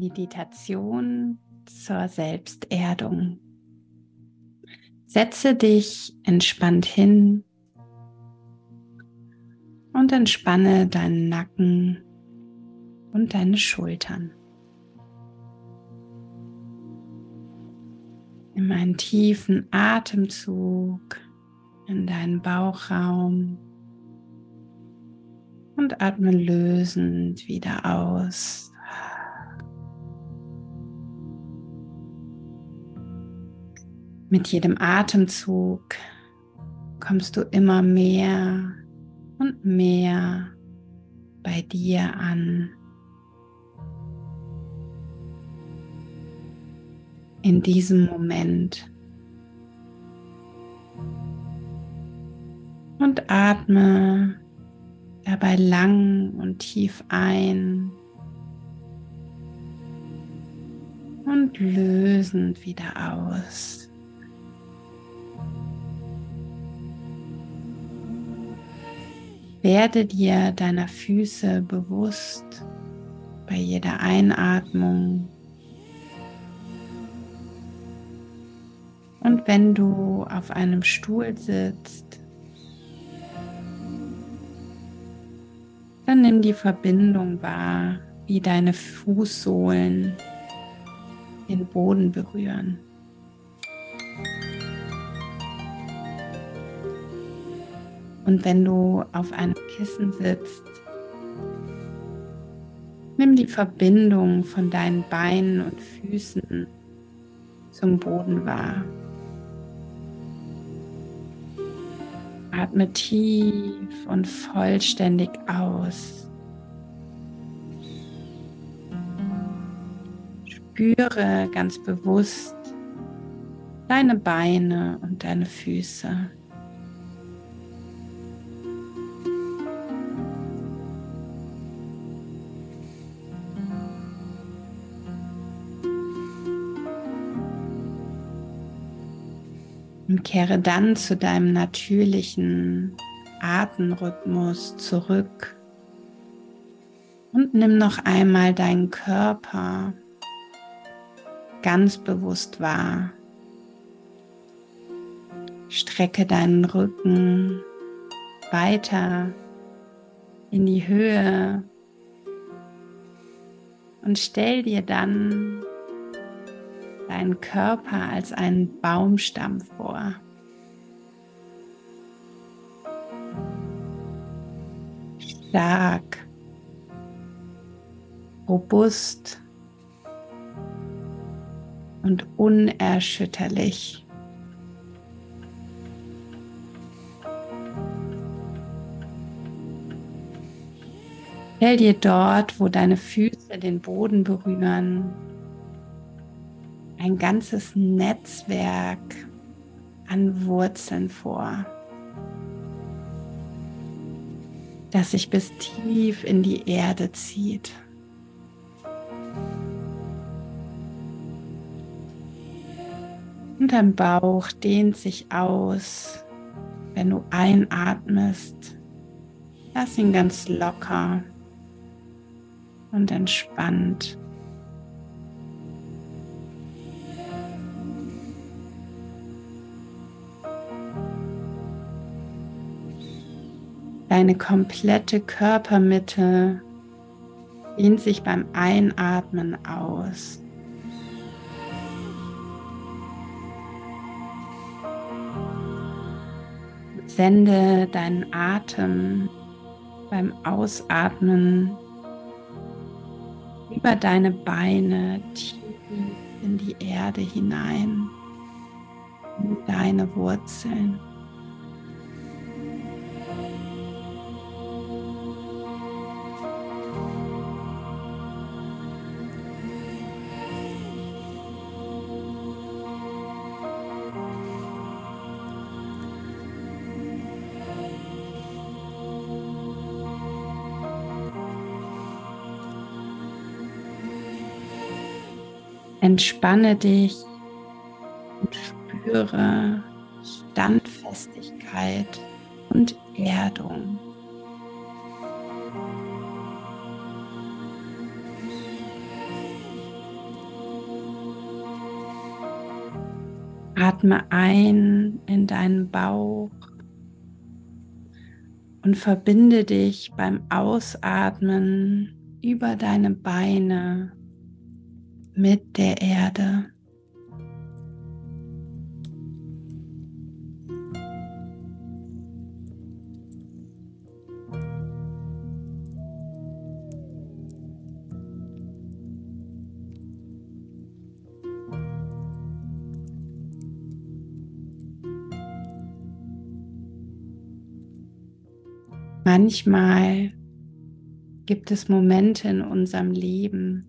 Meditation zur Selbsterdung. Setze dich entspannt hin und entspanne deinen Nacken und deine Schultern. Nimm einen tiefen Atemzug in deinen Bauchraum und atme lösend wieder aus. Mit jedem Atemzug kommst du immer mehr und mehr bei dir an. In diesem Moment. Und atme dabei lang und tief ein und lösend wieder aus. Werde dir deiner Füße bewusst bei jeder Einatmung. Und wenn du auf einem Stuhl sitzt, dann nimm die Verbindung wahr, wie deine Fußsohlen den Boden berühren. Und wenn du auf einem Kissen sitzt, nimm die Verbindung von deinen Beinen und Füßen zum Boden wahr. Atme tief und vollständig aus. Spüre ganz bewusst deine Beine und deine Füße. Und kehre dann zu deinem natürlichen Atemrhythmus zurück und nimm noch einmal deinen Körper ganz bewusst wahr. Strecke deinen Rücken weiter in die Höhe und stell dir dann deinen Körper als einen Baumstamm vor. Stark, robust und unerschütterlich. Stell dir dort, wo deine Füße den Boden berühren, ein ganzes Netzwerk an Wurzeln vor, das sich bis tief in die Erde zieht. Und dein Bauch dehnt sich aus, wenn du einatmest. Lass ihn ganz locker und entspannt Deine komplette Körpermitte dehnt sich beim Einatmen aus. Sende deinen Atem beim Ausatmen über deine Beine tief in die Erde hinein, in deine Wurzeln. Entspanne dich und spüre Standfestigkeit und Erdung. Atme ein in deinen Bauch und verbinde dich beim Ausatmen über deine Beine mit der Erde. Manchmal gibt es Momente in unserem Leben,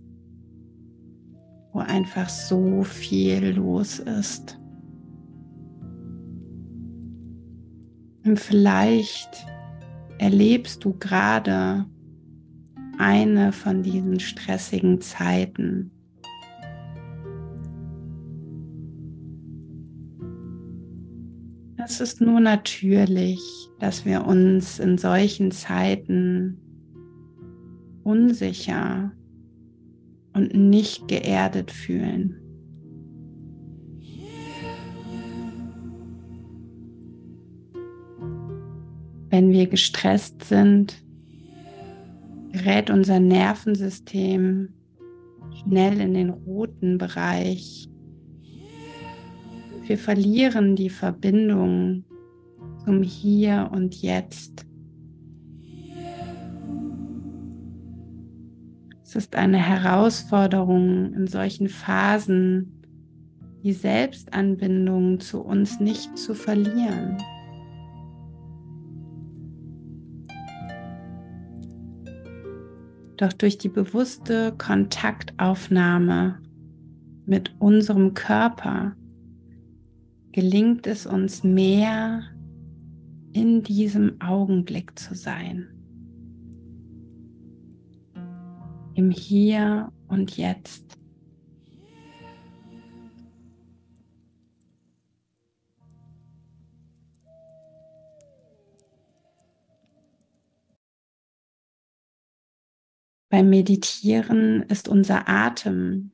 wo einfach so viel los ist. Und vielleicht erlebst du gerade eine von diesen stressigen Zeiten. Es ist nur natürlich, dass wir uns in solchen Zeiten unsicher und nicht geerdet fühlen. Wenn wir gestresst sind, gerät unser Nervensystem schnell in den roten Bereich wir verlieren die Verbindung zum Hier und Jetzt. Es ist eine Herausforderung in solchen Phasen, die Selbstanbindung zu uns nicht zu verlieren. Doch durch die bewusste Kontaktaufnahme mit unserem Körper gelingt es uns mehr, in diesem Augenblick zu sein. Im Hier und Jetzt. Beim Meditieren ist unser Atem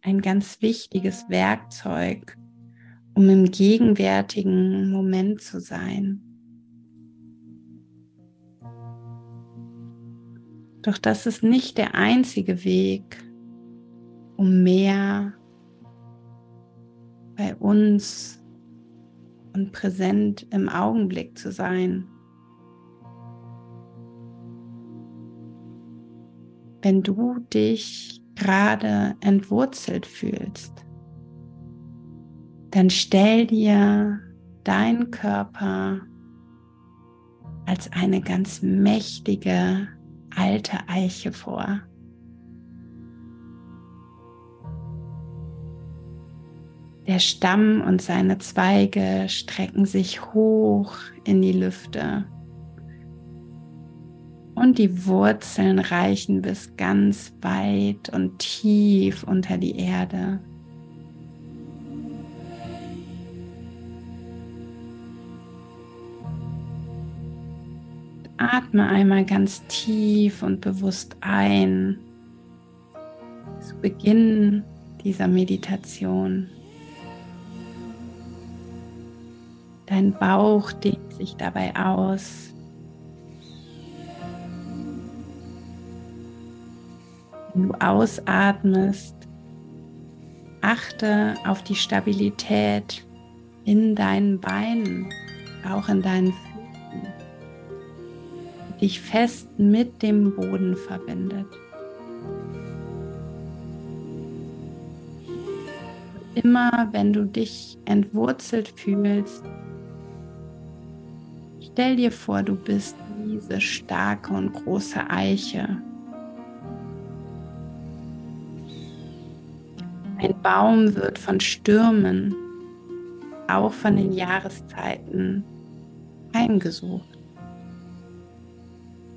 ein ganz wichtiges Werkzeug, um im gegenwärtigen Moment zu sein. Doch das ist nicht der einzige Weg, um mehr bei uns und präsent im Augenblick zu sein. Wenn du dich gerade entwurzelt fühlst, dann stell dir deinen Körper als eine ganz mächtige alte Eiche vor. Der Stamm und seine Zweige strecken sich hoch in die Lüfte und die Wurzeln reichen bis ganz weit und tief unter die Erde. Atme einmal ganz tief und bewusst ein zu Beginn dieser Meditation. Dein Bauch dehnt sich dabei aus. Wenn du ausatmest, achte auf die Stabilität in deinen Beinen, auch in deinen Füßen dich fest mit dem Boden verbindet. Immer wenn du dich entwurzelt fühlst, stell dir vor, du bist diese starke und große Eiche. Ein Baum wird von Stürmen, auch von den Jahreszeiten, heimgesucht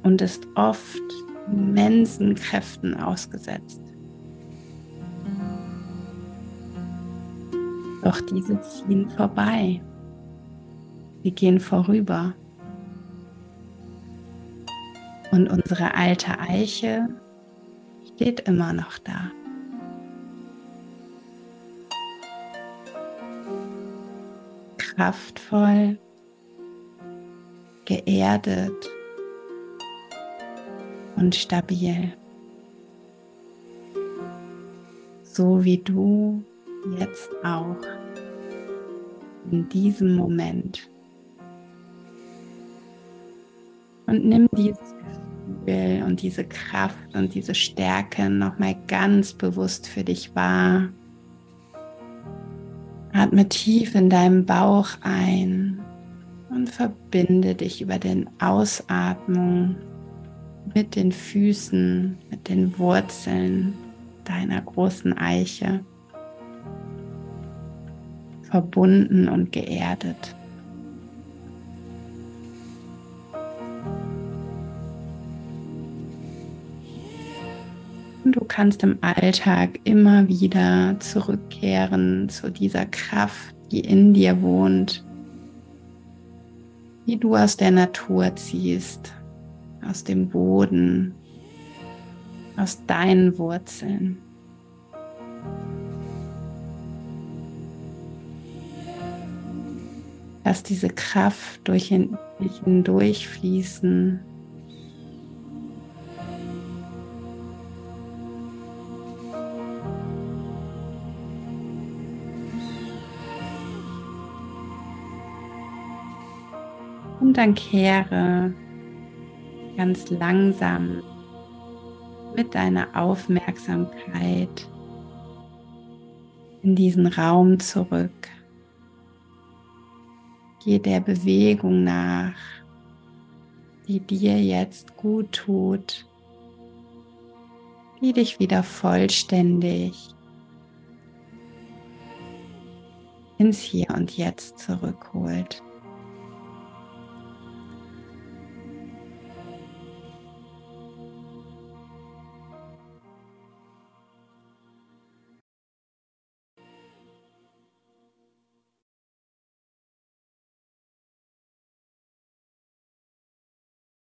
und ist oft immensen Kräften ausgesetzt. Doch diese ziehen vorbei. Sie gehen vorüber. Und unsere alte Eiche steht immer noch da. kraftvoll, geerdet und stabil. So wie du jetzt auch in diesem Moment. Und nimm dieses Gefühl und diese Kraft und diese Stärke nochmal ganz bewusst für dich wahr. Atme tief in deinem Bauch ein und verbinde dich über den Ausatmung mit den Füßen, mit den Wurzeln deiner großen Eiche. Verbunden und geerdet. Du kannst im Alltag immer wieder zurückkehren zu dieser Kraft, die in dir wohnt, die du aus der Natur ziehst, aus dem Boden, aus deinen Wurzeln. Lass diese Kraft durch dich hindurchfließen Und dann kehre ganz langsam mit deiner Aufmerksamkeit in diesen Raum zurück. Geh der Bewegung nach, die dir jetzt gut tut, die dich wieder vollständig ins Hier und Jetzt zurückholt.